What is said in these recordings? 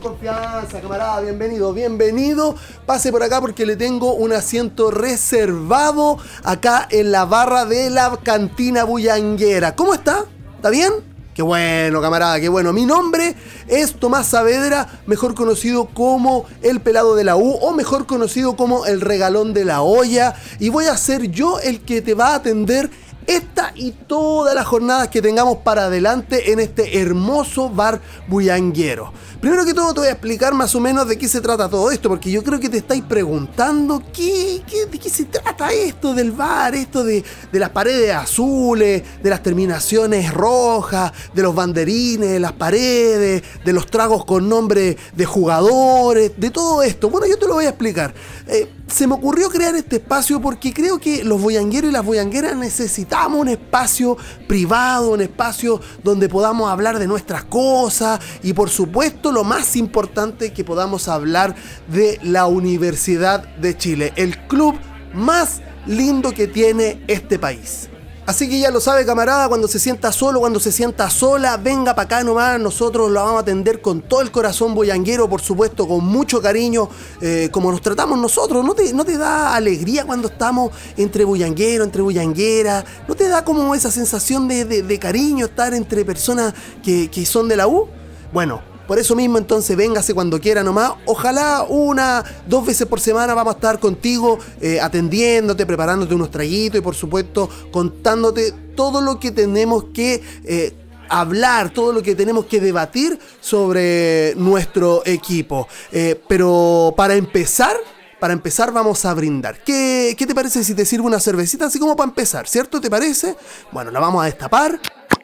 con confianza, camarada, bienvenido, bienvenido. Pase por acá porque le tengo un asiento reservado acá en la barra de la cantina bullanguera. ¿Cómo está? ¿Está bien? Qué bueno, camarada, qué bueno. Mi nombre es Tomás Saavedra, mejor conocido como el pelado de la U o mejor conocido como el regalón de la olla. Y voy a ser yo el que te va a atender esta y todas las jornadas que tengamos para adelante en este hermoso bar bullanguero. Primero que todo te voy a explicar más o menos de qué se trata todo esto, porque yo creo que te estáis preguntando ¿qué, de qué se trata esto del bar, esto de, de las paredes azules, de las terminaciones rojas, de los banderines, de las paredes, de los tragos con nombre de jugadores, de todo esto. Bueno, yo te lo voy a explicar. Eh, se me ocurrió crear este espacio porque creo que los boyangueros y las boyangueras necesitamos un espacio privado, un espacio donde podamos hablar de nuestras cosas y por supuesto lo más importante que podamos hablar de la Universidad de Chile, el club más lindo que tiene este país. Así que ya lo sabe, camarada, cuando se sienta solo, cuando se sienta sola, venga para acá nomás. Nosotros lo vamos a atender con todo el corazón boyanguero, por supuesto, con mucho cariño, eh, como nos tratamos nosotros. ¿No te, ¿No te da alegría cuando estamos entre boyanguero, entre boyanguera? ¿No te da como esa sensación de, cariño estar entre personas que, que son de la U? Bueno, por eso mismo, entonces, véngase cuando quiera nomás. Ojalá una, dos veces por semana vamos a estar contigo, eh, atendiéndote, preparándote unos traguitos y, por supuesto, contándote todo lo que tenemos que. Eh, hablar, todo lo que tenemos que debatir sobre nuestro equipo. Eh, pero para empezar, para empezar vamos a brindar. ¿Qué, ¿Qué, te parece si te sirvo una cervecita así como para empezar? ¿Cierto? ¿Te parece? Bueno, la vamos a destapar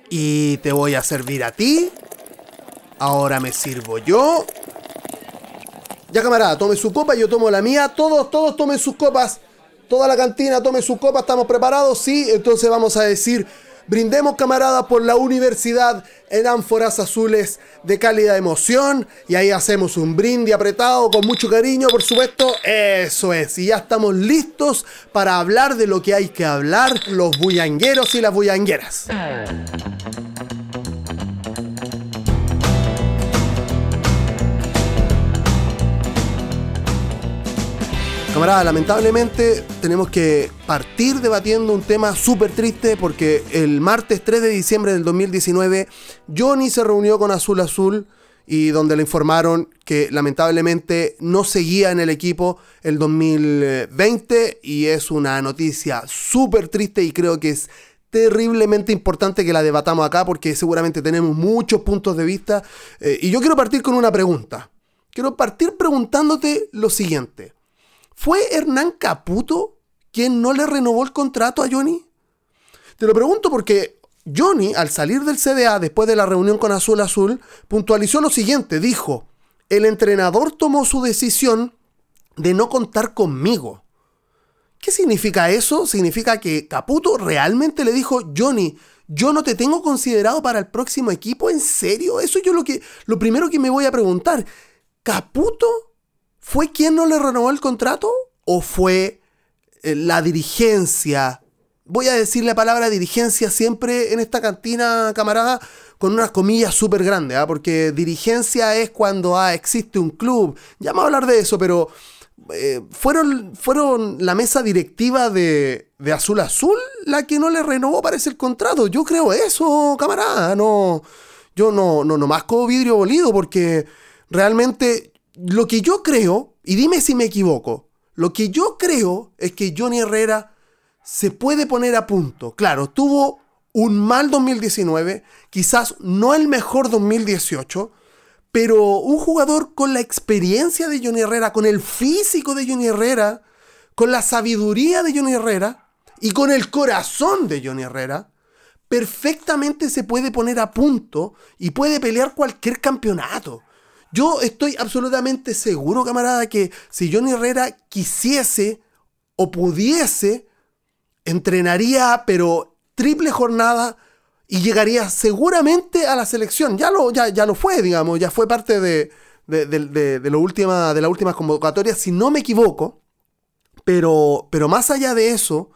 y te voy a servir a ti Ahora me sirvo yo. Ya camarada, tome su copa, yo tomo la mía. Todos, todos tomen sus copas. Toda la cantina tome su copa. ¿Estamos preparados? Sí, entonces vamos a decir... Brindemos camarada por la universidad en ánforas azules de cálida emoción. Y ahí hacemos un brindis apretado con mucho cariño, por supuesto. Eso es. Y ya estamos listos para hablar de lo que hay que hablar, los bullangueros y las bullangueras. Camarada, lamentablemente tenemos que partir debatiendo un tema súper triste porque el martes 3 de diciembre del 2019 Johnny se reunió con Azul Azul y donde le informaron que lamentablemente no seguía en el equipo el 2020 y es una noticia súper triste y creo que es terriblemente importante que la debatamos acá porque seguramente tenemos muchos puntos de vista eh, y yo quiero partir con una pregunta. Quiero partir preguntándote lo siguiente. ¿Fue Hernán Caputo quien no le renovó el contrato a Johnny? Te lo pregunto porque Johnny, al salir del CDA después de la reunión con Azul Azul, puntualizó lo siguiente, dijo, el entrenador tomó su decisión de no contar conmigo. ¿Qué significa eso? Significa que Caputo realmente le dijo, Johnny, yo no te tengo considerado para el próximo equipo, ¿en serio? Eso yo lo que lo primero que me voy a preguntar. ¿Caputo ¿Fue quien no le renovó el contrato o fue eh, la dirigencia? Voy a decir la palabra dirigencia siempre en esta cantina, camarada, con unas comillas súper grandes, ¿ah? porque dirigencia es cuando ah, existe un club. Ya vamos a hablar de eso, pero eh, fueron, fueron la mesa directiva de, de, Azul Azul la que no le renovó, parece, el contrato. Yo creo eso, camarada. No, yo no, no, no más como vidrio bolido, porque realmente lo que yo creo, y dime si me equivoco, lo que yo creo es que Johnny Herrera se puede poner a punto. Claro, tuvo un mal 2019, quizás no el mejor 2018, pero un jugador con la experiencia de Johnny Herrera, con el físico de Johnny Herrera, con la sabiduría de Johnny Herrera y con el corazón de Johnny Herrera, perfectamente se puede poner a punto y puede pelear cualquier campeonato. Yo estoy absolutamente seguro, camarada, que si Johnny Herrera quisiese o pudiese, entrenaría, pero triple jornada y llegaría seguramente a la selección. Ya lo, ya, ya lo fue, digamos, ya fue parte de, de, lo última, de la última convocatoria, si no me equivoco. Pero, pero más allá de eso,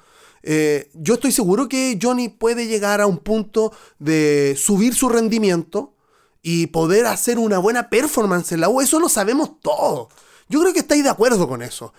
eh, yo estoy seguro que Johnny puede llegar a un punto de subir su rendimiento y poder hacer una buena performance en la U. Eso lo sabemos todos. Yo creo que estáis de acuerdo con eso.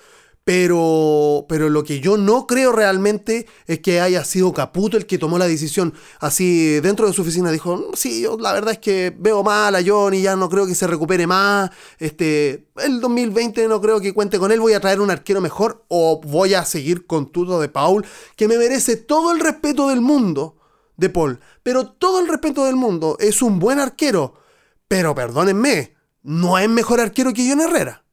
Pero, pero lo que yo no creo realmente es que haya sido Caputo el que tomó la decisión. Así, dentro de su oficina dijo, mm, sí, yo la verdad es que veo mal a Johnny, ya no creo que se recupere más. Este, el 2020 no creo que cuente con él, voy a traer un arquero mejor o voy a seguir con Tuto de Paul, que me merece todo el respeto del mundo de Paul. Pero todo el respeto del mundo, es un buen arquero. Pero perdónenme, no es mejor arquero que John Herrera.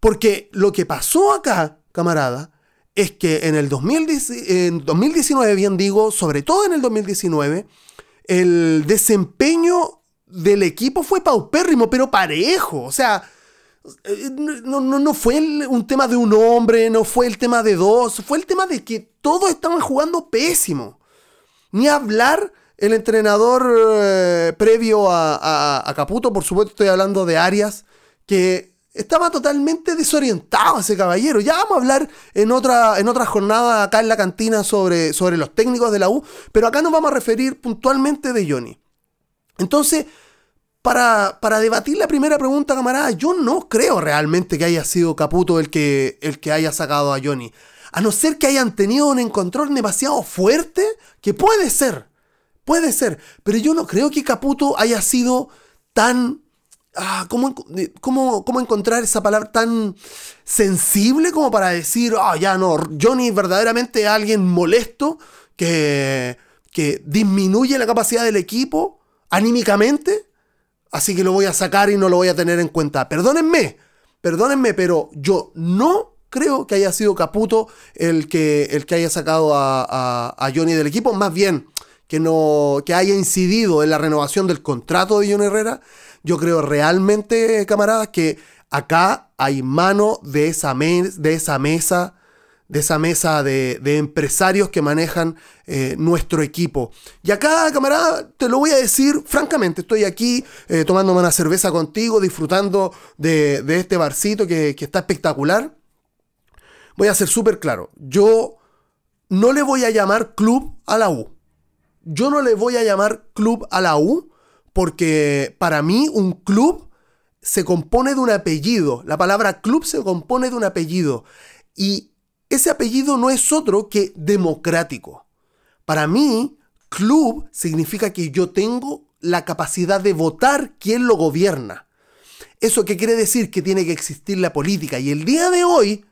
Porque lo que pasó acá, camarada, es que en el 2019, bien digo, sobre todo en el 2019, el desempeño del equipo fue paupérrimo, pero parejo. O sea, eh, no, no, fue un tema de un hombre, no fue el tema de dos, fue el tema de que todos estaban jugando pésimo. Ni hablar el entrenador eh, previo a, a, Caputo, por supuesto estoy hablando de Arias, que estaba totalmente desorientado ese caballero. Ya vamos a hablar en otra, en jornada acá en la cantina sobre, sobre los técnicos de la U, pero acá nos vamos a referir puntualmente de Johnny. Entonces, para, para, debatir la primera pregunta, camarada, yo no creo realmente que haya sido Caputo el que, el que haya sacado a Johnny. A no ser que hayan tenido un encontrón demasiado fuerte, que puede ser, puede ser, pero yo no creo que Caputo haya sido tan Ah, ¿cómo, cómo, encontrar esa palabra tan sensible como para decir, ah, ya no, Johnny verdaderamente es alguien molesto que, que disminuye la capacidad del equipo anímicamente? Así que lo voy a sacar y no lo voy a tener en cuenta. Perdónenme, perdónenme, pero yo no creo que haya sido Caputo el que, el que haya sacado a, a, Johnny del equipo. Más bien, que, no, que haya incidido en la renovación del contrato de Johnny Herrera yo creo realmente, camaradas, que acá hay mano de esa, de esa mesa, de esa mesa de, empresarios que manejan eh, nuestro equipo. Y acá, camarada, te lo voy a decir francamente, estoy aquí eh, tomándome una cerveza contigo, disfrutando de, este barcito que, que está espectacular. Voy a ser súper claro, yo no le voy a llamar club a la U. Yo no le voy a llamar club a la U porque para mí un club se compone de un apellido. La palabra club se compone de un apellido. Y ese apellido no es otro que democrático. Para mí, club significa que yo tengo la capacidad de votar quién lo gobierna. ¿Eso qué quiere decir? Que tiene que existir la política. Y el día de hoy,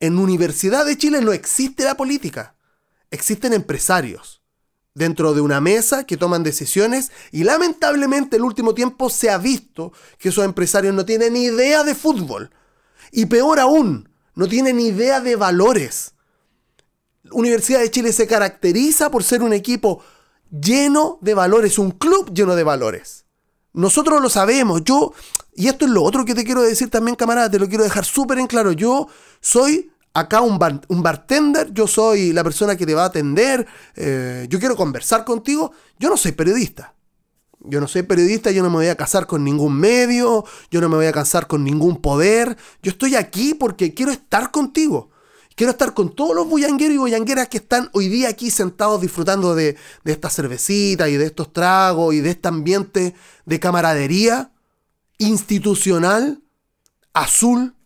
en Universidad de Chile no existe la política. Existen empresarios dentro de una mesa que toman decisiones y lamentablemente el último tiempo se ha visto que esos empresarios no tienen ni idea de fútbol y peor aún, no tienen ni idea de valores. Universidad de Chile se caracteriza por ser un equipo lleno de valores, un club lleno de valores. Nosotros lo sabemos, yo, y esto es lo otro que te quiero decir también, camarada, te lo quiero dejar súper en claro, yo soy acá un, un, bartender, yo soy la persona que te va a atender, eh, yo quiero conversar contigo, yo no soy periodista. Yo no soy periodista, yo no me voy a casar con ningún medio, yo no me voy a casar con ningún poder. Yo estoy aquí porque quiero estar contigo. Quiero estar con todos los bullangueros y bullangueras que están hoy día aquí sentados disfrutando de, de esta cervecita y de estos tragos y de este ambiente de camaradería institucional, azul,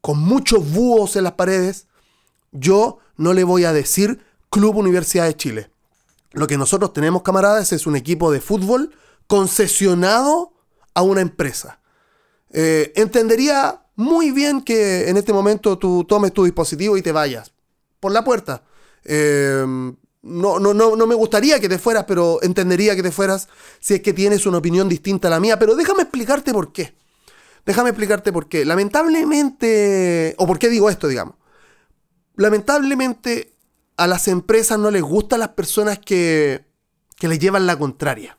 con muchos búhos en las paredes, yo no le voy a decir Club Universidad de Chile. Lo que nosotros tenemos, camaradas, es un equipo de fútbol concesionado a una empresa. Eh, entendería muy bien que en este momento tú tomes tu dispositivo y te vayas por la puerta. Eh, no, no, no, no me gustaría que te fueras, pero entendería que te fueras si es que tienes una opinión distinta a la mía. Pero déjame explicarte por qué. Déjame explicarte por qué. Lamentablemente, o por qué digo esto, digamos. Lamentablemente a las empresas no les gustan las personas que, que les llevan la contraria.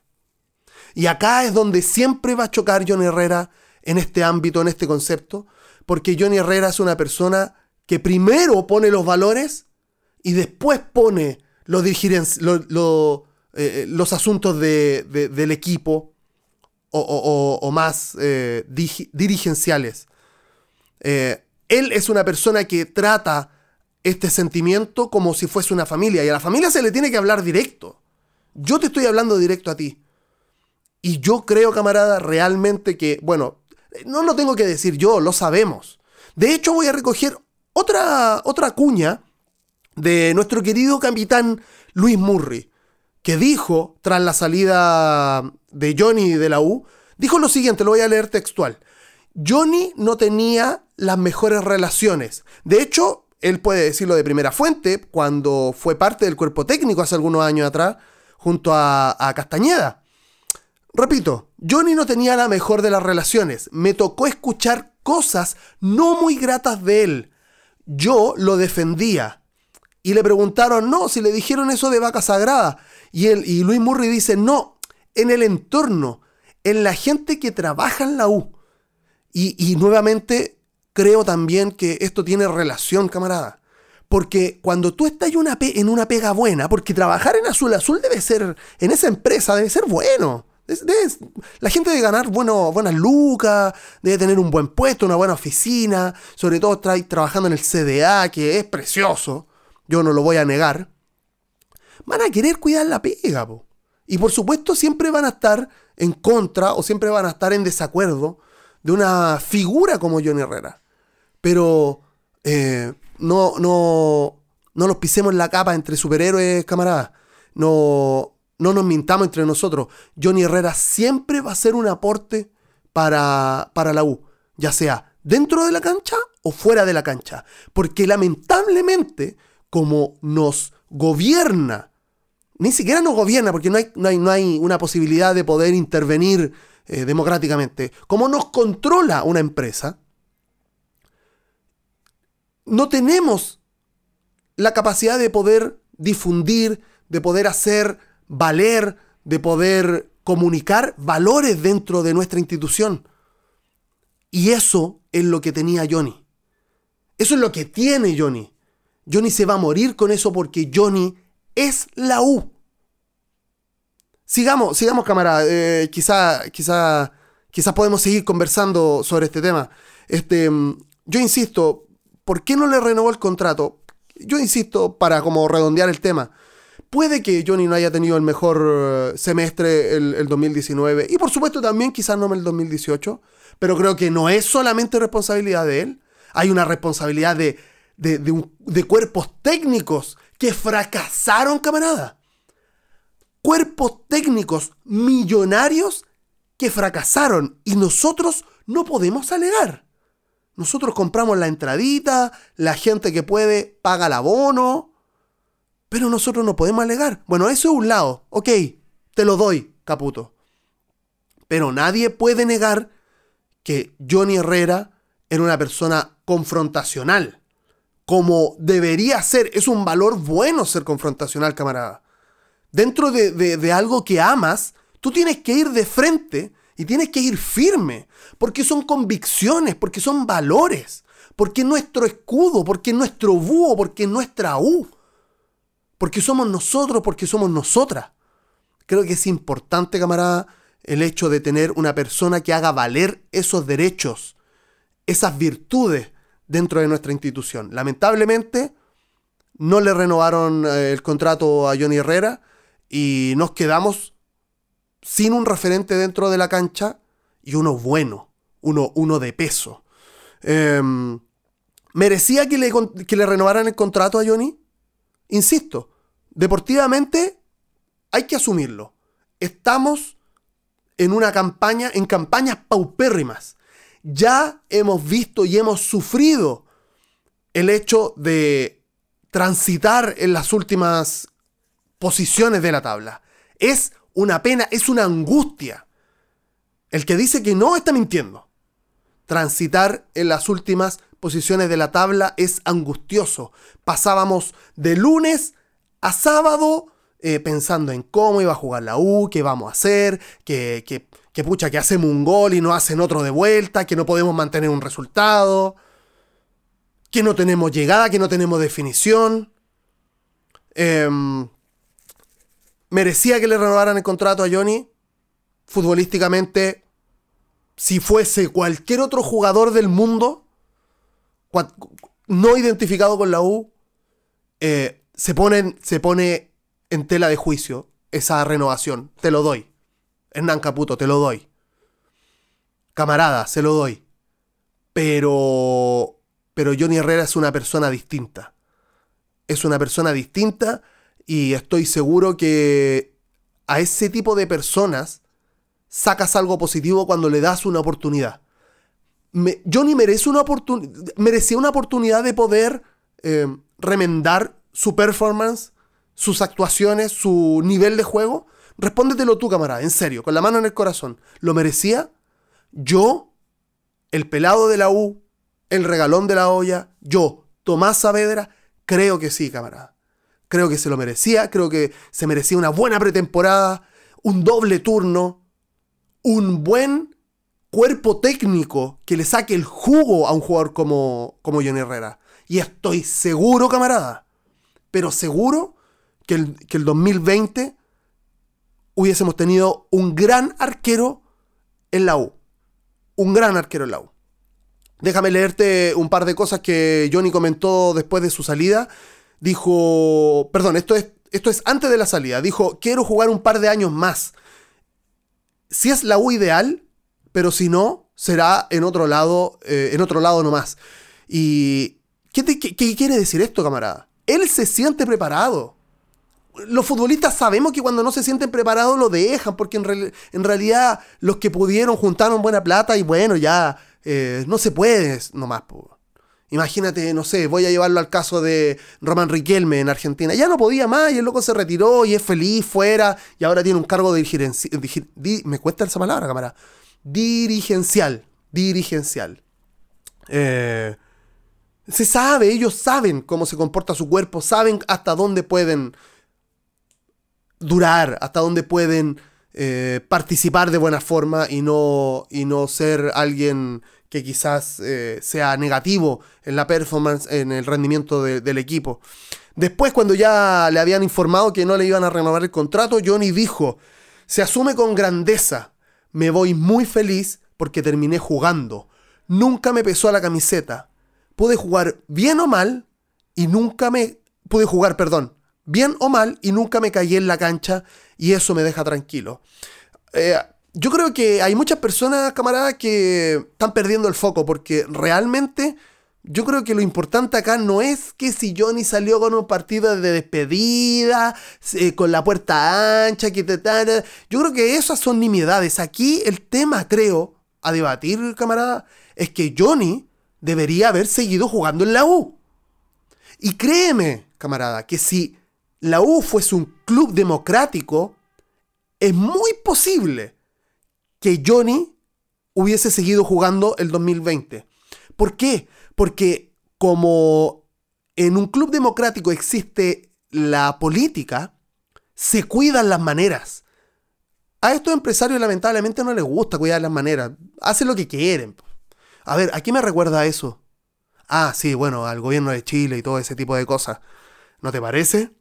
Y acá es donde siempre va a chocar Johnny Herrera en este ámbito, en este concepto, porque Johnny Herrera es una persona que primero pone los valores y después pone los, eh, los asuntos del equipo, o, más eh, dirigenciales. Eh, él es una persona que trata este sentimiento como si fuese una familia. Y a la familia se le tiene que hablar directo. Yo te estoy hablando directo a ti. Y yo creo, camarada, realmente que, bueno, no lo tengo que decir yo, lo sabemos. De hecho, voy a recoger otra, otra cuña de nuestro querido capitán Luis Murray, que dijo, tras la salida de Johnny de la U, dijo lo siguiente, lo voy a leer textual. Johnny no tenía las mejores relaciones. De hecho, él puede decirlo de primera fuente, cuando fue parte del cuerpo técnico hace algunos años atrás, junto a, a Castañeda. Repito, Johnny no tenía la mejor de las relaciones. Me tocó escuchar cosas no muy gratas de él. Yo lo defendía. Y le preguntaron, no, si le dijeron eso de vaca sagrada. Y, él, y Luis Murray dice, no, en el entorno, en la gente que trabaja en la U. Y, nuevamente creo también que esto tiene relación, camarada. Porque cuando tú estás en una pega buena, porque trabajar en Azul Azul debe ser, en esa empresa debe ser bueno. la gente debe ganar bueno, buenas lucas, debe tener un buen puesto, una buena oficina, sobre todo trabajando en el CDA, que es precioso, yo no lo voy a negar. Van a querer cuidar la pega, y por supuesto siempre van a estar en contra o siempre van a estar en desacuerdo de una figura como Johnny Herrera. Pero eh, no, no, no nos pisemos la capa entre superhéroes, camaradas. No, no nos mintamos entre nosotros. Johnny Herrera siempre va a ser un aporte para, para la U, ya sea dentro de la cancha o fuera de la cancha. Porque lamentablemente, como nos gobierna, ni siquiera nos gobierna, porque no hay, no hay, no hay una posibilidad de poder intervenir eh, democráticamente, como nos controla una empresa, no tenemos la capacidad de poder difundir, de poder hacer valer, de poder comunicar valores dentro de nuestra institución. Y eso es lo que tenía Johnny. Eso es lo que tiene Johnny. Johnny se va a morir con eso porque Johnny es la U. Sigamos, sigamos, camarada. Eh, quizá, quizá, quizá podemos seguir conversando sobre este tema. Este, mm, yo insisto, ¿por qué no le renovó el contrato? Yo insisto, para como redondear el tema. Puede que Johnny no haya tenido el mejor eh, semestre el, 2019 y por supuesto también quizás no el 2018, pero creo que no es solamente responsabilidad de él, hay una responsabilidad de, de, de cuerpos técnicos que fracasaron, camarada cuerpos técnicos millonarios que fracasaron y nosotros no podemos alegar. Nosotros compramos la entradita, la gente que puede paga el abono, pero nosotros no podemos alegar. Bueno, eso es un lado, ok, te lo doy, Caputo. Pero nadie puede negar que Johnny Herrera era una persona confrontacional, como debería ser. Es un valor bueno ser confrontacional, camarada dentro de, algo que amas, tú tienes que ir de frente y tienes que ir firme, porque son convicciones, porque son valores, porque es nuestro escudo, porque es nuestro búho, porque es nuestra U, porque somos nosotros, porque somos nosotras. Creo que es importante, camarada, el hecho de tener una persona que haga valer esos derechos, esas virtudes dentro de nuestra institución. Lamentablemente, no le renovaron eh, el contrato a Johnny Herrera y nos quedamos sin un referente dentro de la cancha y uno bueno, uno, uno de peso. Em, ¿Merecía que le, que le renovaran el contrato a Johnny? Insisto, deportivamente hay que asumirlo. Estamos en una campaña, en campañas paupérrimas. Ya hemos visto y hemos sufrido el hecho de transitar en las últimas posiciones de la tabla. Es una pena, es una angustia. El que dice que no está mintiendo. Transitar en las últimas posiciones de la tabla es angustioso. Pasábamos de lunes a sábado eh, pensando en cómo iba a jugar la U, qué vamos a hacer, que, que, que, pucha, que hacemos un gol y no hacen otro de vuelta, que no podemos mantener un resultado, que no tenemos llegada, que no tenemos definición. Eh, ¿Merecía que le renovaran el contrato a Johnny? Futbolísticamente, si fuese cualquier otro jugador del mundo, no identificado con la U, eh, se, se pone en tela de juicio esa renovación. Te lo doy. Hernán Caputo, te lo doy. Camarada, se lo doy. Pero. Pero Johnny Herrera es una persona distinta. Es una persona distinta y estoy seguro que a ese tipo de personas sacas algo positivo cuando le das una oportunidad. Johnny merece una merecía una oportunidad de poder eh, remendar su performance, sus actuaciones, su nivel de juego. Respóndetelo tú, camarada, en serio, con la mano en el corazón. ¿Lo merecía? Yo, el pelado de la U, el regalón de la olla, yo, Tomás Saavedra, creo que sí, camarada. Creo que se lo merecía, creo que se merecía una buena pretemporada, un doble turno, un buen cuerpo técnico que le saque el jugo a un jugador como, como Johnny Herrera. Y estoy seguro, camarada, pero seguro que el, que el 2020 hubiésemos tenido un gran arquero en la U. Un gran arquero en la U. Déjame leerte un par de cosas que Johnny comentó después de su salida. Dijo, perdón, esto es, esto es antes de la salida. Dijo, quiero jugar un par de años más. Si es la U ideal, pero si no, será en otro lado, eh, en otro lado nomás. Y, ¿qué, ¿qué quiere decir esto, camarada? Él se siente preparado. Los futbolistas sabemos que cuando no se sienten preparados lo dejan, porque en, realidad los que pudieron juntaron buena plata y bueno, ya eh, no se puede nomás. Imagínate, no sé, voy a llevarlo al caso de Román Riquelme en Argentina. Ya no podía más y el loco se retiró y es feliz fuera y ahora tiene un cargo de dirigencial. me cuesta esa palabra, cámara dirigencial. Dirigencial. Eh, se sabe, ellos saben cómo se comporta su cuerpo, saben hasta dónde pueden durar, hasta dónde pueden eh, participar de buena forma y no, y no ser alguien que quizás eh, sea negativo en la performance, en el rendimiento del equipo. Después, cuando ya le habían informado que no le iban a renovar el contrato, Johnny dijo, se asume con grandeza me voy muy feliz porque terminé jugando. Nunca me pesó la camiseta. Pude jugar bien o mal y nunca me... Pude jugar, perdón, bien o mal y nunca me caí en la cancha y eso me deja tranquilo. Eh, yo creo que hay muchas personas, camaradas, que están perdiendo el foco porque realmente yo creo que lo importante acá no es que si Johnny salió con un partido de despedida, eh, con la puerta ancha, que te Yo creo que esas son nimiedades. Aquí el tema, creo, a debatir, camarada, es que Johnny debería haber seguido jugando en la U. Y créeme, camarada, que si la U fuese un club democrático, es muy posible que Johnny hubiese seguido jugando el 2020. ¿Por qué? Porque como en un club democrático existe la política, se cuidan las maneras. A estos empresarios lamentablemente no les gusta cuidar las maneras. Hacen lo que quieren. A ver, ¿a qué me recuerda eso? Ah, sí, bueno, al gobierno de Chile y todo ese tipo de cosas. ¿No te parece?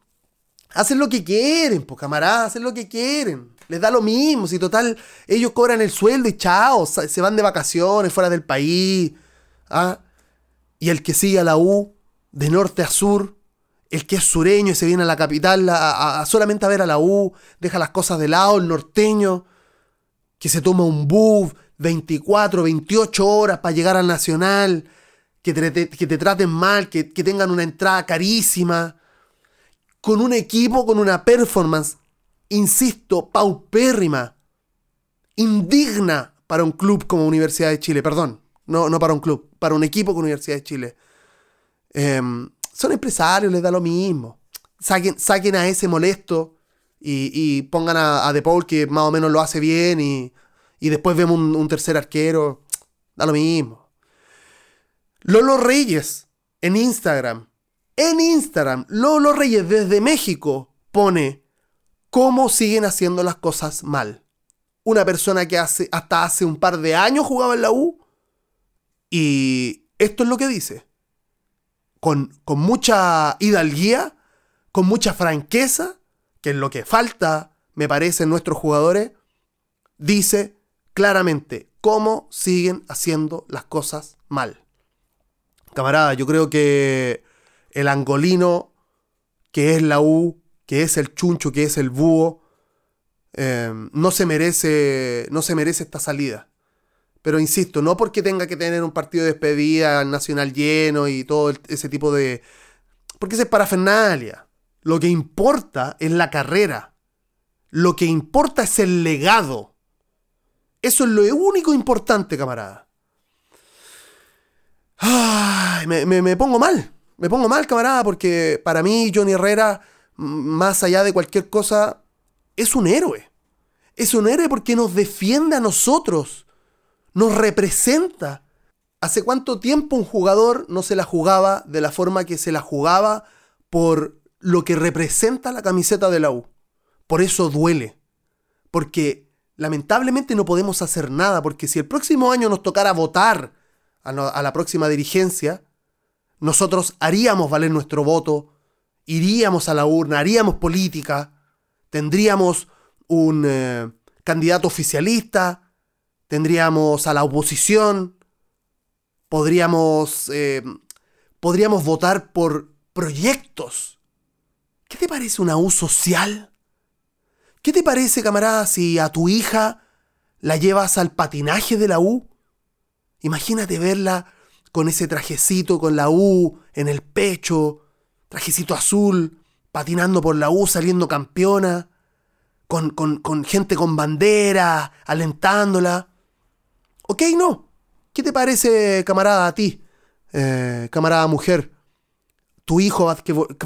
Hacen lo que quieren, pues camaradas, hacen lo que quieren. Les da lo mismo, si total ellos cobran el sueldo y chao, se van de vacaciones fuera del país. ¿Ah? Y el que sigue a la U, de norte a sur, el que es sureño y se viene a la capital a, solamente a ver a la U, deja las cosas de lado, el norteño, que se toma un bus 24, 28 horas para llegar al Nacional, que te, que te traten mal, que, que tengan una entrada carísima, con un equipo, con una performance, insisto, paupérrima, indigna para un club como Universidad de Chile, perdón, no, no para un club, para un equipo con Universidad de Chile. Em, son empresarios, les da lo mismo. Saquen, a ese molesto y, pongan a, De Paul, que más o menos lo hace bien, y, después vemos un, tercer arquero. Da lo mismo. Lolo Reyes, en Instagram. En Instagram, Lolo Reyes desde México pone cómo siguen haciendo las cosas mal. Una persona que hace, hasta hace un par de años jugaba en la U y esto es lo que dice. Con, con mucha hidalguía, con mucha franqueza, que es lo que falta, me parece, en nuestros jugadores, dice claramente cómo siguen haciendo las cosas mal. Camarada, yo creo que el angolino que es la U, que es el chuncho, que es el búho, eh, no, se merece, no se merece esta salida. Pero insisto, no porque tenga que tener un partido de despedida nacional lleno y todo ese tipo de... Porque es parafernalia. Lo que importa es la carrera. Lo que importa es el legado. Eso es lo único importante, camarada. Ay, me pongo mal. Me pongo mal, camarada, porque para mí Johnny Herrera, más allá de cualquier cosa, es un héroe. Es un héroe porque nos defiende a nosotros nos representa. ¿Hace cuánto tiempo un jugador no se la jugaba de la forma que se la jugaba por lo que representa la camiseta de la U? Por eso duele. Porque lamentablemente no podemos hacer nada, porque si el próximo año nos tocara votar a, la próxima dirigencia, nosotros haríamos valer nuestro voto, iríamos a la urna, haríamos política, tendríamos un eh, candidato oficialista, tendríamos a la oposición, podríamos, eh, podríamos votar por proyectos. ¿Qué te parece una U social? ¿Qué te parece, camarada, si a tu hija la llevas al patinaje de la U? Imagínate verla con ese trajecito, con la U en el pecho, trajecito azul, patinando por la U, saliendo campeona, con, con gente con bandera, alentándola. Ok, no. ¿Qué te parece, camarada, a ti? Eh, camarada mujer, tu hijo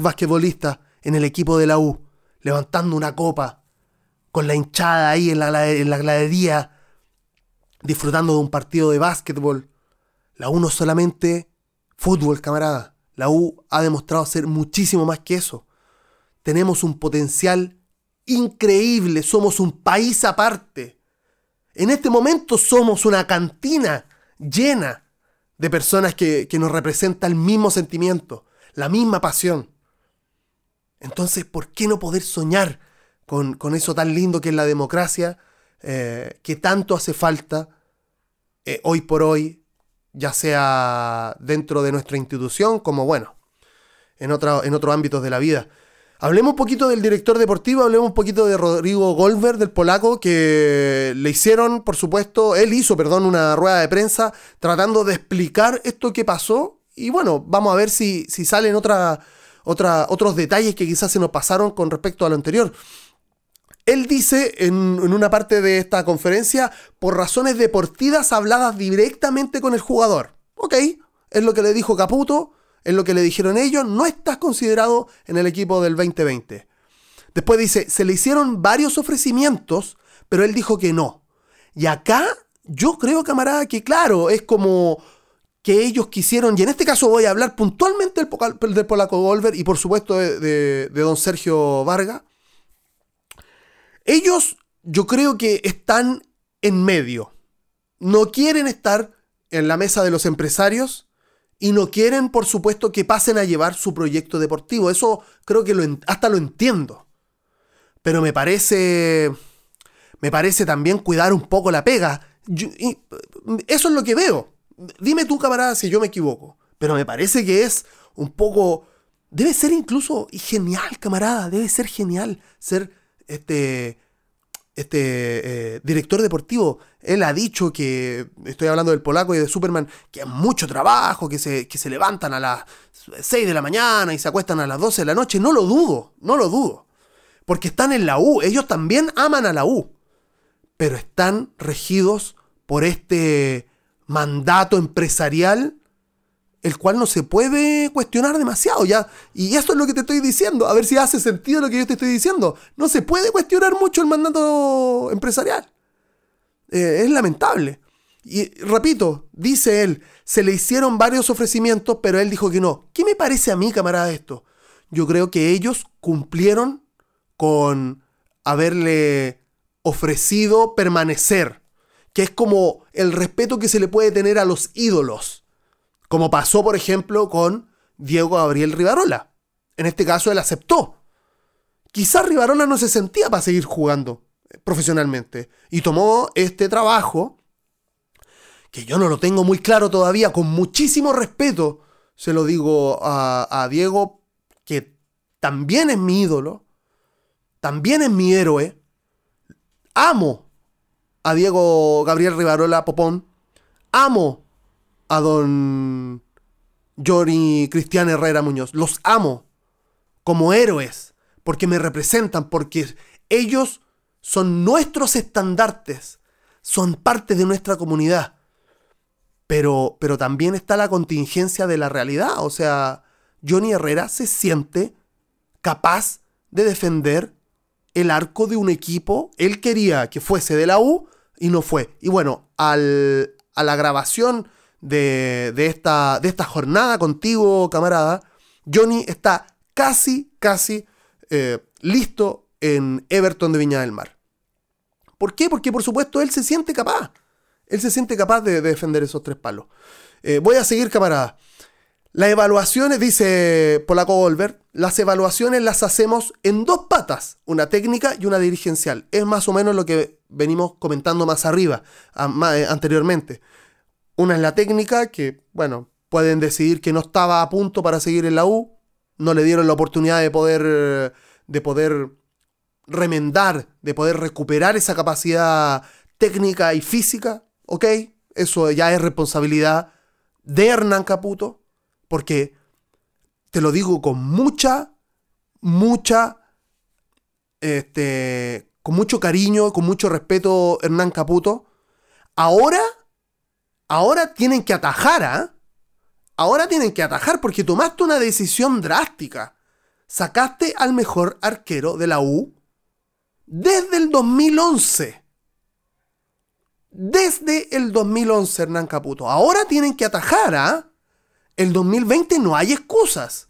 basquetbolista en el equipo de la U, levantando una copa, con la hinchada ahí en la, en la gradería, disfrutando de un partido de básquetbol. La U no solamente fútbol, camarada. La U ha demostrado ser muchísimo más que eso. Tenemos un potencial increíble, somos un país aparte. En este momento somos una cantina llena de personas que, nos representan el mismo sentimiento, la misma pasión. Entonces, ¿por qué no poder soñar con, eso tan lindo que es la democracia, eh, que tanto hace falta eh, hoy por hoy, ya sea dentro de nuestra institución como, bueno, en, en otros ámbitos de la vida? Hablemos un poquito del director deportivo, hablemos un poquito de Rodrigo Goldberg, del polaco, que le hicieron, por supuesto, él hizo, perdón, una rueda de prensa tratando de explicar esto que pasó. Y bueno, vamos a ver si, si salen otra, otra, otros detalles que quizás se nos pasaron con respecto a lo anterior. Él dice en, una parte de esta conferencia, por razones deportivas habladas directamente con el jugador. Ok, es lo que le dijo Caputo en lo que le dijeron ellos, no estás considerado en el equipo del 2020. Después dice, se le hicieron varios ofrecimientos, pero él dijo que no. Y acá yo creo, camarada, que claro, es como que ellos quisieron, y en este caso voy a hablar puntualmente del, Polaco Golver y por supuesto de, de don Sergio Vargas. Ellos yo creo que están en medio. No quieren estar en la mesa de los empresarios, y no quieren, por supuesto, que pasen a llevar su proyecto deportivo. Eso creo que hasta lo entiendo. Pero me parece. Me parece también cuidar un poco la pega. eso es lo que veo. Dime tú, camarada, si yo me equivoco. Pero me parece que es un poco. Debe ser incluso genial, camarada. Debe ser genial ser este este eh, director deportivo, él ha dicho que, estoy hablando del polaco y de Superman, que hay mucho trabajo, que se, que se levantan a las 6 de la mañana y se acuestan a las 12 de la noche. No lo dudo, no lo dudo. Porque están en la U, ellos también aman a la U, pero están regidos por este mandato empresarial el cual no se puede cuestionar demasiado ya. Y eso es lo que te estoy diciendo. A ver si hace sentido lo que yo te estoy diciendo. No se puede cuestionar mucho el mandato empresarial. Eh, es lamentable. Y repito, dice él, se le hicieron varios ofrecimientos, pero él dijo que no. ¿Qué me parece a mí, camarada, esto? Yo creo que ellos cumplieron con haberle ofrecido permanecer, que es como el respeto que se le puede tener a los ídolos. Como pasó, por ejemplo, con Diego Gabriel Rivarola. En este caso, él aceptó. Quizás Rivarola no se sentía para seguir jugando eh, profesionalmente. Y tomó este trabajo, que yo no lo tengo muy claro todavía, con muchísimo respeto, se lo digo a, Diego, que también es mi ídolo, también es mi héroe. Amo a Diego Gabriel Rivarola Popón, amo a don Johnny Cristian Herrera Muñoz, los amo como héroes, porque me representan, porque ellos son nuestros estandartes, son parte de nuestra comunidad. Pero, pero también está la contingencia de la realidad. O sea, Johnny Herrera se siente capaz de defender el arco de un equipo. Él quería que fuese de la U y no fue. Y bueno, al, a la grabación de, esta, de esta jornada contigo, camarada, Johnny está casi, casi eh, listo en Everton de Viña del Mar. ¿Por qué? Porque por supuesto él se siente capaz. Él se siente capaz de, defender esos tres palos. Eh, voy a seguir, camarada. Las evaluaciones, dice Polaco Golver, las evaluaciones las hacemos en dos patas, una técnica y una dirigencial. Es más o menos lo que venimos comentando más arriba, eh, anteriormente. Una es la técnica, que, bueno, pueden decidir que no estaba a punto para seguir en la U, no le dieron la oportunidad de poder, de poder remendar, de poder recuperar esa capacidad técnica y física, ¿ok? Eso ya es responsabilidad de Hernán Caputo, porque te lo digo con mucha, mucha, este, con mucho cariño, con mucho respeto, Hernán Caputo. Ahora, ahora tienen que atajar, ¿ah? Ahora tienen que atajar porque tomaste una decisión drástica. Sacaste al mejor arquero de la U desde el 2011. Desde el 2011, Hernán Caputo. Ahora tienen que atajar, ¿ah? El 2020 no hay excusas.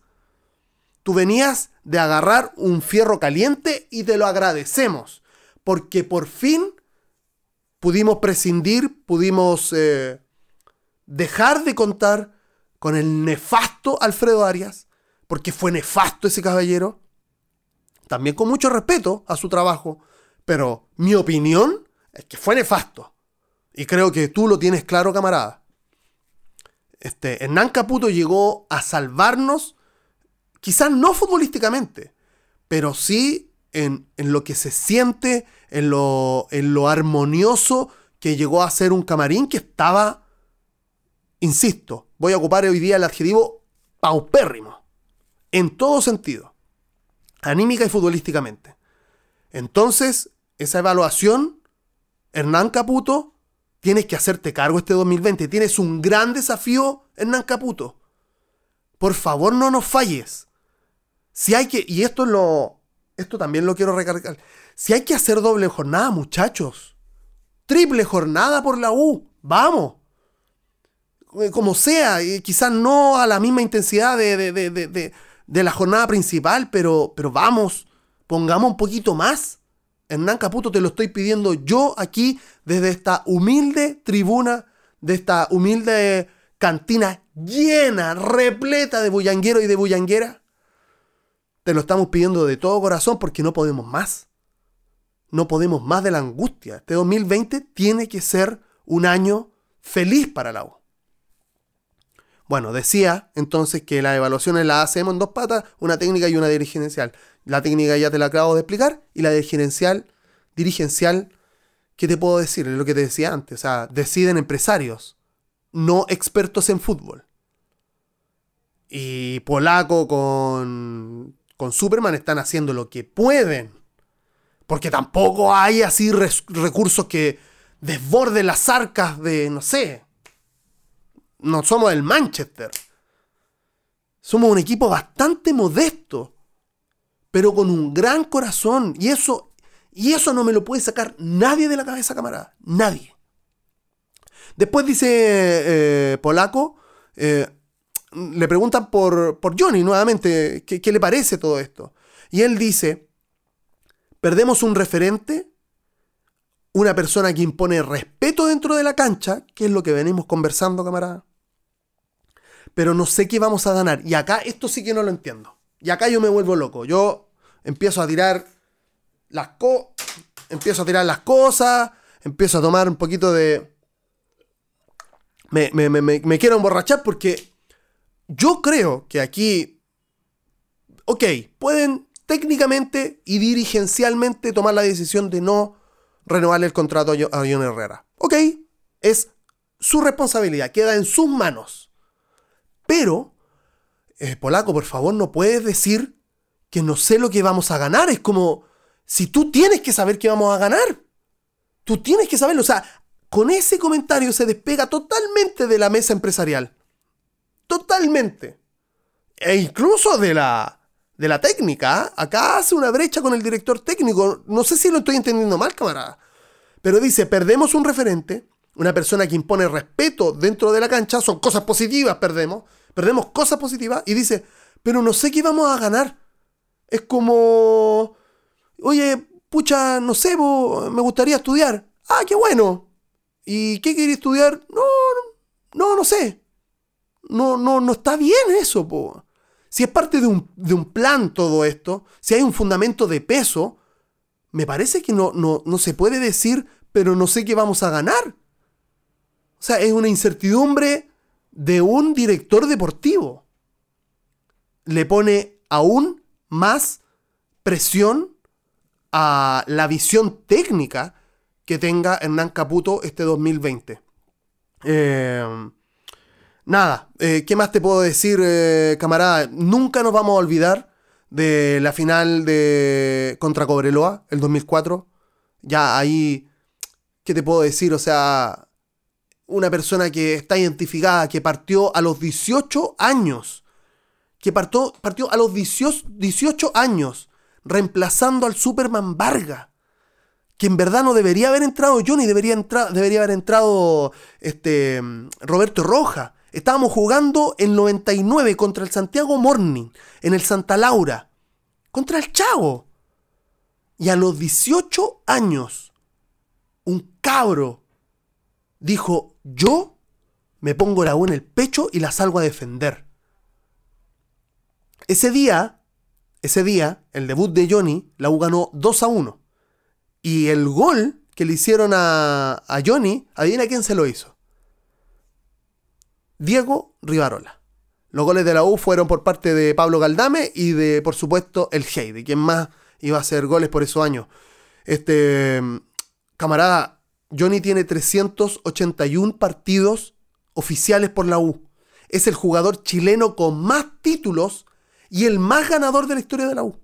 Tú venías de agarrar un fierro caliente y te lo agradecemos. Porque por fin pudimos prescindir, pudimos eh, dejar de contar con el nefasto Alfredo Arias. Porque fue nefasto ese caballero también con mucho respeto a su trabajo, pero mi opinión es que fue nefasto. Y creo que tú lo tienes claro, camarada. Este, Hernán Caputo llegó a salvarnos, quizás no futbolísticamente, pero sí en, lo que se siente, en lo, en lo armonioso que llegó a ser un camarín que estaba, insisto, voy a ocupar hoy día el adjetivo paupérrimo, en todo sentido anímica y futbolísticamente. Entonces, esa evaluación, Hernán Caputo, tienes que hacerte cargo este 2020. Tienes un gran desafío, Hernán Caputo. Por favor, no nos falles. Si hay que, y esto lo, esto también lo quiero recargar. Si hay que hacer doble jornada, muchachos. Triple jornada por la U. Vamos. Eh, como sea, quizás no a la misma intensidad de, de, de la jornada principal, pero, pero vamos, pongamos un poquito más. Hernán Caputo, te lo estoy pidiendo yo aquí desde esta humilde tribuna, de esta humilde cantina llena, repleta de bullangueros y de bullanguera. Te lo estamos pidiendo de todo corazón porque no podemos más. No podemos más de la angustia. Este 2020 tiene que ser un año feliz para la U. Bueno, decía entonces que las evaluaciones las hacemos en dos patas, una técnica y una dirigencial. La técnica ya te la acabo de explicar y la dirigencial, dirigencial, ¿qué te puedo decir? Es lo que te decía antes, o sea, deciden empresarios, no expertos en fútbol. Y Polaco con, con Superman están haciendo lo que pueden. Porque tampoco hay así recursos que desborden las arcas de, no sé, no somos el Manchester. Somos un equipo bastante modesto, pero con un gran corazón. Y eso, y eso no me lo puede sacar nadie de la cabeza, camarada. Nadie. Después dice eh, Polaco, eh, le preguntan por, por Johnny nuevamente, ¿qué, ¿qué le parece todo esto? Y él dice, perdemos un referente una persona que impone respeto dentro de la cancha, que es lo que venimos conversando, camarada. Pero no sé qué vamos a ganar. Y acá esto sí que no lo entiendo. Y acá yo me vuelvo loco. Yo empiezo a tirar las co empiezo a tirar las cosas, empiezo a tomar un poquito de me, me quiero emborrachar porque yo creo que aquí ok, pueden técnicamente y dirigencialmente tomar la decisión de no renovar el contrato a John Herrera. Ok, es su responsabilidad, queda en sus manos. Pero, eh, Polaco, por favor, no puedes decir que no sé lo que vamos a ganar. Es como, si tú tienes que saber que vamos a ganar. Tú tienes que saberlo. O sea, con ese comentario se despega totalmente de la mesa empresarial. Totalmente. E incluso de la, de la técnica. Acá hace una brecha con el director técnico. No sé si lo estoy entendiendo mal, camarada. Pero dice, perdemos un referente, una persona que impone respeto dentro de la cancha, son cosas positivas, perdemos. Perdemos cosas positivas y dice, pero no sé qué vamos a ganar. Es como, oye, pucha, no sé, me gustaría estudiar. Ah, qué bueno. ¿Y qué quería estudiar? No, no, no sé. No, no, no está bien eso, po. Si es parte de un, de un plan todo esto, si hay un fundamento de peso, me parece que no, no, no se puede decir, pero no sé qué vamos a ganar. O sea, es una incertidumbre de un director deportivo. Le pone aún más presión a la visión técnica que tenga Hernán Caputo este 2020. Eh, nada, eh, ¿qué más te puedo decir, eh, camarada? Nunca nos vamos a olvidar de la final de contra Cobreloa, el 2004. Ya ahí, ¿qué te puedo decir? O sea, una persona que está identificada, que partió a los 18 años que partió, partió a los 18, años, reemplazando al Superman Varga. Que en verdad no debería haber entrado Johnny, debería, debería haber entrado este, Roberto Roja. Estábamos jugando en 99 contra el Santiago Morning, en el Santa Laura, contra el Chavo. Y a los 18 años, un cabro dijo, yo me pongo la U en el pecho y la salgo a defender. Ese día, ese día, el debut de Johnny, la U ganó 2 a 1. Y el gol que le hicieron a, a Johnny, adivina quién se lo hizo. Diego Rivarola. Los goles de la U fueron por parte de Pablo Galdame y de, por supuesto, el Heide, quien más iba a hacer goles por esos años. Este, camarada, Johnny tiene 381 partidos oficiales por la U. Es el jugador chileno con más títulos y el más ganador de la historia de la U.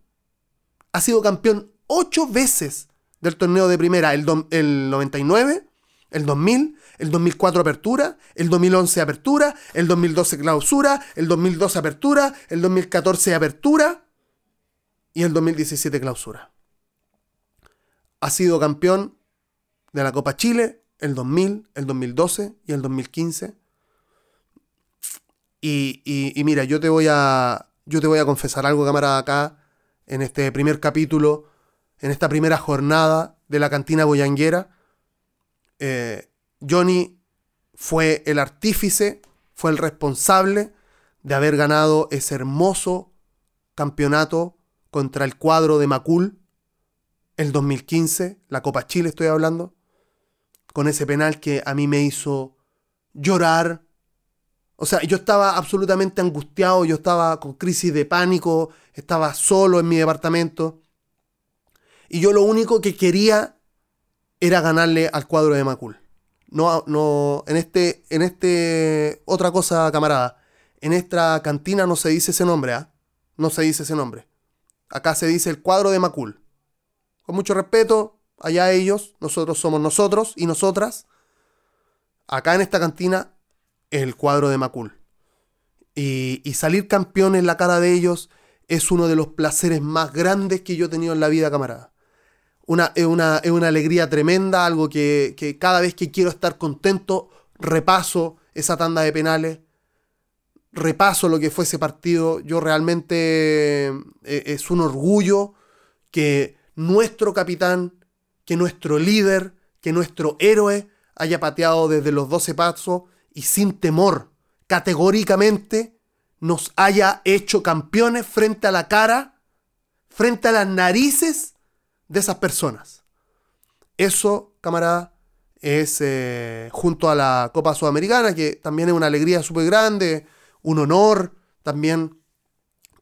Ha sido campeón ocho veces del torneo de primera, el, el 99, el 2000, el 2004 apertura, el 2011 apertura, el 2012 clausura, el 2012 apertura, el 2014 apertura y el 2017 clausura. Ha sido campeón de la Copa Chile el 2000, el 2012 y el 2015. Y, y mira, yo te voy a, yo te voy a confesar algo, camarada, acá, en este primer capítulo, en esta primera jornada de la cantina boyanguera. Eh, Johnny fue el artífice, fue el responsable de haber ganado ese hermoso campeonato contra el cuadro de Macul el 2015, la Copa Chile estoy hablando, con ese penal que a mí me hizo llorar, o sea, yo estaba absolutamente angustiado, yo estaba con crisis de pánico, estaba solo en mi departamento. Y yo lo único que quería era ganarle al cuadro de Macul. No, no, en este, en este, otra cosa, camarada. En esta cantina no se dice ese nombre, ¿ah? No se dice ese nombre. Acá se dice el cuadro de Macul. Con mucho respeto, allá ellos, nosotros somos nosotros y nosotras. Acá en esta cantina el cuadro de Macul. Y, salir campeón en la cara de ellos es uno de los placeres más grandes que yo he tenido en la vida, camarada. Una, es, una, una alegría tremenda, algo que, que cada vez que quiero estar contento, repaso esa tanda de penales, repaso lo que fue ese partido. Yo realmente eh, es un orgullo que nuestro capitán, que nuestro líder, que nuestro héroe haya pateado desde los 12 pasos y sin temor, categóricamente, nos haya hecho campeones frente a la cara, frente a las narices de esas personas. Eso, camarada, es eh, junto a la Copa Sudamericana, que también es una alegría súper grande, un honor también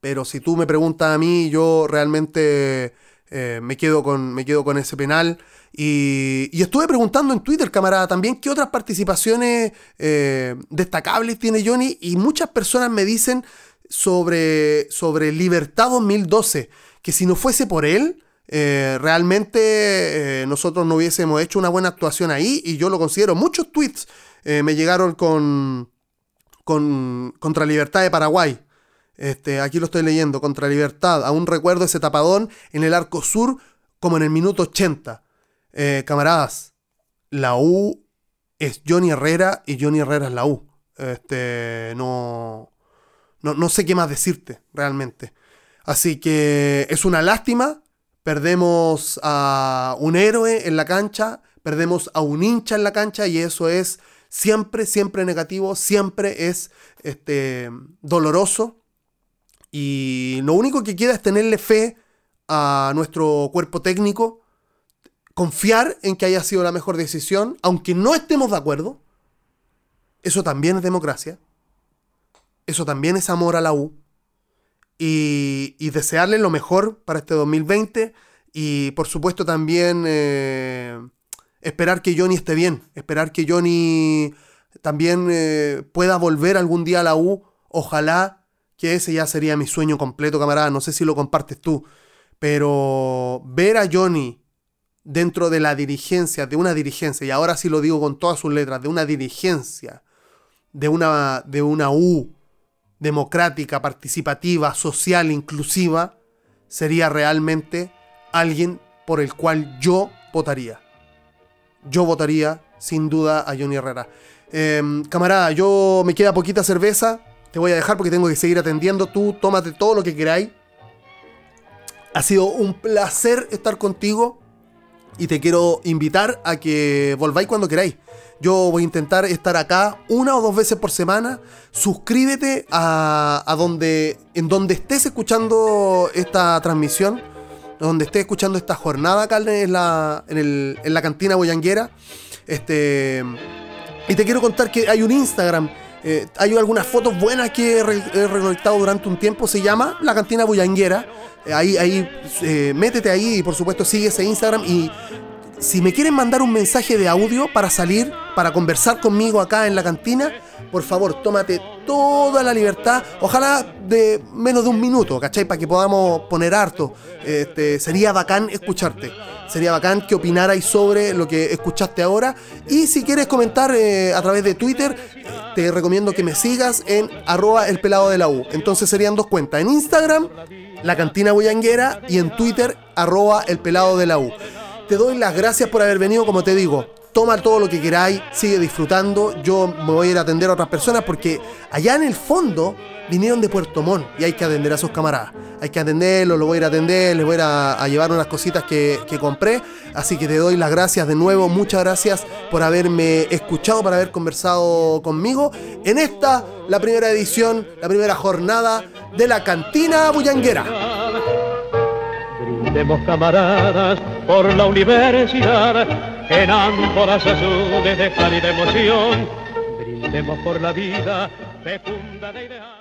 Pero si tú me preguntas a mí, yo realmente eh, me, quedo con, me quedo con ese penal. Y, estuve preguntando en Twitter, camarada, también qué otras participaciones eh, destacables tiene Johnny. Y muchas personas me dicen sobre, sobre Libertad 2012, que si no fuese por él, eh, realmente nosotros no hubiésemos hecho una buena actuación ahí. Y yo lo considero. Muchos tweets me llegaron con, con contra Libertad de Paraguay. Este, aquí lo estoy leyendo, contra Libertad. Aún recuerdo ese tapadón en el arco sur como en el minuto 80. Eh, camaradas, la U es Johnny Herrera y Johnny Herrera es la U. Este, no, no, no sé qué más decirte realmente. Así que es una lástima. Perdemos a un héroe en la cancha, perdemos a un hincha en la cancha y eso es siempre, siempre negativo, siempre es este, doloroso. Y lo único que queda es tenerle fe a nuestro cuerpo técnico, confiar en que haya sido la mejor decisión, aunque no estemos de acuerdo. Eso también es democracia. Eso también es amor a la U. Y, desearle lo mejor para este 2020. Y por supuesto también eh, esperar que Johnny esté bien. Esperar que Johnny también eh, pueda volver algún día a la U. Ojalá que ese ya sería mi sueño completo, camarada. No sé si lo compartes tú, pero ver a Johnny dentro de la dirigencia, de una dirigencia, y ahora sí lo digo con todas sus letras, de una dirigencia, de una, de una U democrática, participativa, social, inclusiva, sería realmente alguien por el cual yo votaría. Yo votaría sin duda a Johnny Herrera. Em, camarada, yo me queda poquita cerveza. Te voy a dejar porque tengo que seguir atendiendo. Tú tómate todo lo que queráis. Ha sido un placer estar contigo y te quiero invitar a que volváis cuando queráis. Yo voy a intentar estar acá una o dos veces por semana. Suscríbete a, donde, en donde estés escuchando esta transmisión, donde estés escuchando esta jornada acá en la, en, la cantina boyanguera. Este, y te quiero contar que hay un Instagram eh, hay algunas fotos buenas que he, recolectado durante un tiempo. Se llama La Cantina Bullanguera. Eh, ahí, ahí eh, métete ahí y por supuesto sigue ese Instagram. Y si me quieren mandar un mensaje de audio para salir, para conversar conmigo acá en la cantina, por favor, tómate toda la libertad. Ojalá de menos de un minuto, ¿cachai? Para que podamos poner harto. Este, sería bacán escucharte. Sería bacán que opinarais sobre lo que escuchaste ahora. Y si quieres comentar a través de Twitter, te recomiendo que me sigas en arroba el pelado de la U. Entonces serían dos cuentas. En Instagram, la cantina bullanguera y en Twitter, arroba el pelado de la U. Te doy las gracias por haber venido, como te digo. Toma todo lo que queráis, sigue disfrutando. Yo me voy a ir a atender a otras personas porque allá en el fondo vinieron de Puerto Montt y hay que atender a sus camaradas. Hay que atenderlos, lo voy a ir a atender, les voy a a, llevar unas cositas que, compré. Así que te doy las gracias de nuevo, muchas gracias por haberme escuchado, por haber conversado conmigo en esta, la primera edición, la primera jornada de la Cantina Bullanguera. Brindemos camaradas por la universidad, en ánforas azules de cálida emoción. Brindemos por la vida fecunda de ideal.